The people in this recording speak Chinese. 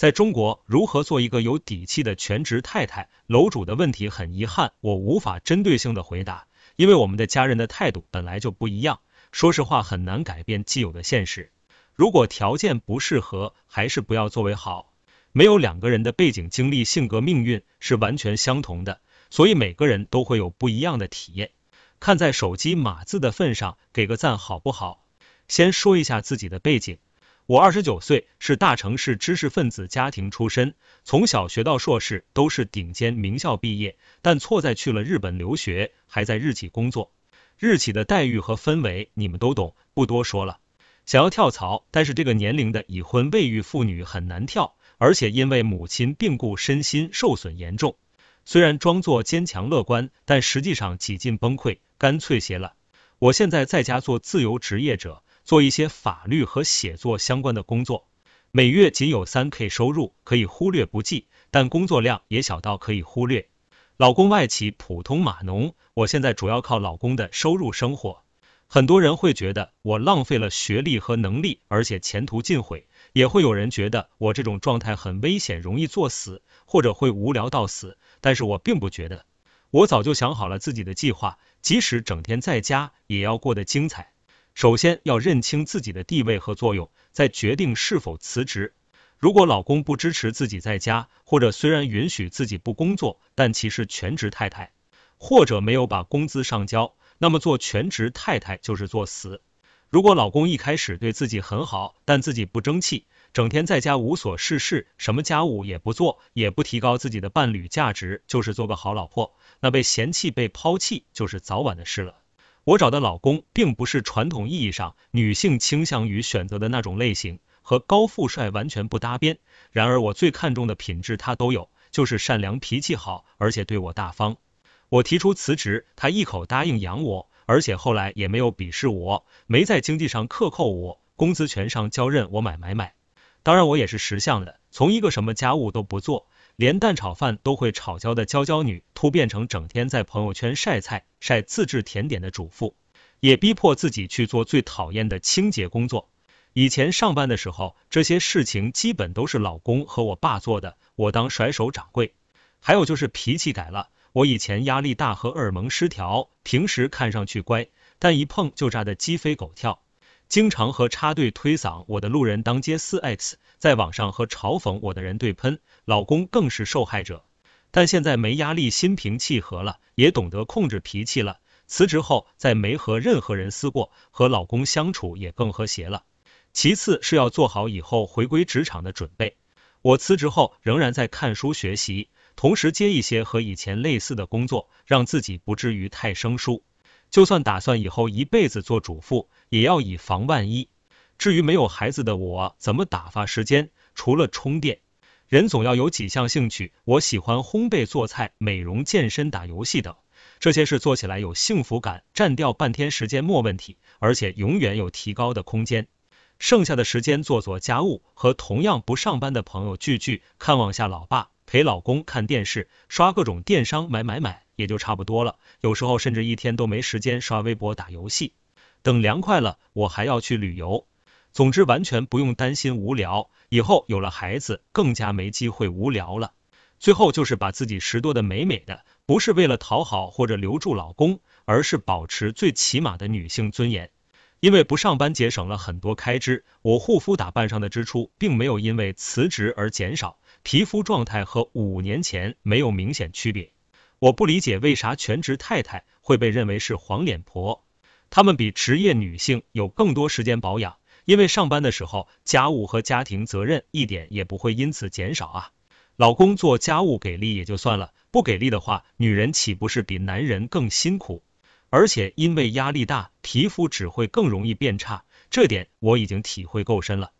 在中国，如何做一个有底气的全职太太、楼主的问题，很遗憾，我无法针对性的回答，因为我们的家人的态度本来就不一样。说实话，很难改变既有的现实。如果条件不适合，还是不要作为好。没有两个人的背景、经历、性格、命运是完全相同的，所以每个人都会有不一样的体验。看在手机码字的份上，给个赞好不好？先说一下自己的背景。我二十九岁，是大城市知识分子家庭出身，从小学到硕士都是顶尖名校毕业，但错在去了日本留学，还在日企工作。日企的待遇和氛围你们都懂，不多说了。想要跳槽，但是这个年龄的已婚未育妇女很难跳，而且因为母亲病故，身心受损严重。虽然装作坚强乐观，但实际上几近崩溃。干脆些了。我现在在家做自由职业者，做一些法律和写作相关的工作，每月仅有三 K 收入，可以忽略不计，但工作量也小到可以忽略。老公外企普通码农，我现在主要靠老公的收入生活。很多人会觉得我浪费了学历和能力，而且前途尽毁；也会有人觉得我这种状态很危险，容易作死，或者会无聊到死。但是我并不觉得。我早就想好了自己的计划，即使整天在家，也要过得精彩。首先要认清自己的地位和作用，再决定是否辞职。如果老公不支持自己在家，或者虽然允许自己不工作，但其实全职太太，或者没有把工资上交，那么做全职太太就是作死。如果老公一开始对自己很好，但自己不争气。整天在家无所事事，什么家务也不做，也不提高自己的伴侣价值，就是做个好老婆。那被嫌弃、被抛弃，就是早晚的事了。我找的老公，并不是传统意义上女性倾向于选择的那种类型，和高富帅完全不搭边。然而，我最看重的品质他都有，就是善良、脾气好，而且对我大方。我提出辞职，他一口答应养我，而且后来也没有鄙视我，没在经济上克扣我，工资全上交，任我买买买。当然，我也是识相的，从一个什么家务都不做，连蛋炒饭都会炒焦的娇娇女，突变成整天在朋友圈晒菜、晒自制甜点的主妇，也逼迫自己去做最讨厌的清洁工作。以前上班的时候，这些事情基本都是老公和我爸做的，我当甩手掌柜。还有就是脾气改了，我以前压力大和荷尔蒙失调，平时看上去乖，但一碰就炸得鸡飞狗跳。经常和插队推搡我的路人当街四 X，在网上和嘲讽我的人对喷，老公更是受害者。但现在没压力，心平气和了，也懂得控制脾气了。辞职后再没和任何人撕过，和老公相处也更和谐了。其次是要做好以后回归职场的准备。我辞职后仍然在看书学习，同时接一些和以前类似的工作，让自己不至于太生疏。就算打算以后一辈子做主妇，也要以防万一。至于没有孩子的我，怎么打发时间？除了充电，人总要有几项兴趣。我喜欢烘焙、做菜、美容、健身、打游戏等，这些事做起来有幸福感，占掉半天时间没问题，而且永远有提高的空间。剩下的时间做做家务，和同样不上班的朋友聚聚，看望下老爸，陪老公看电视，刷各种电商，买买买。也就差不多了，有时候甚至一天都没时间刷微博、打游戏。等凉快了，我还要去旅游。总之，完全不用担心无聊。以后有了孩子，更加没机会无聊了。最后就是把自己拾掇的美美的，不是为了讨好或者留住老公，而是保持最起码的女性尊严。因为不上班节省了很多开支，我护肤打扮上的支出并没有因为辞职而减少，皮肤状态和五年前没有明显区别。我不理解为啥全职太太会被认为是黄脸婆，她们比职业女性有更多时间保养，因为上班的时候家务和家庭责任一点也不会因此减少啊。老公做家务给力也就算了，不给力的话，女人岂不是比男人更辛苦？而且因为压力大，皮肤只会更容易变差，这点我已经体会够深了。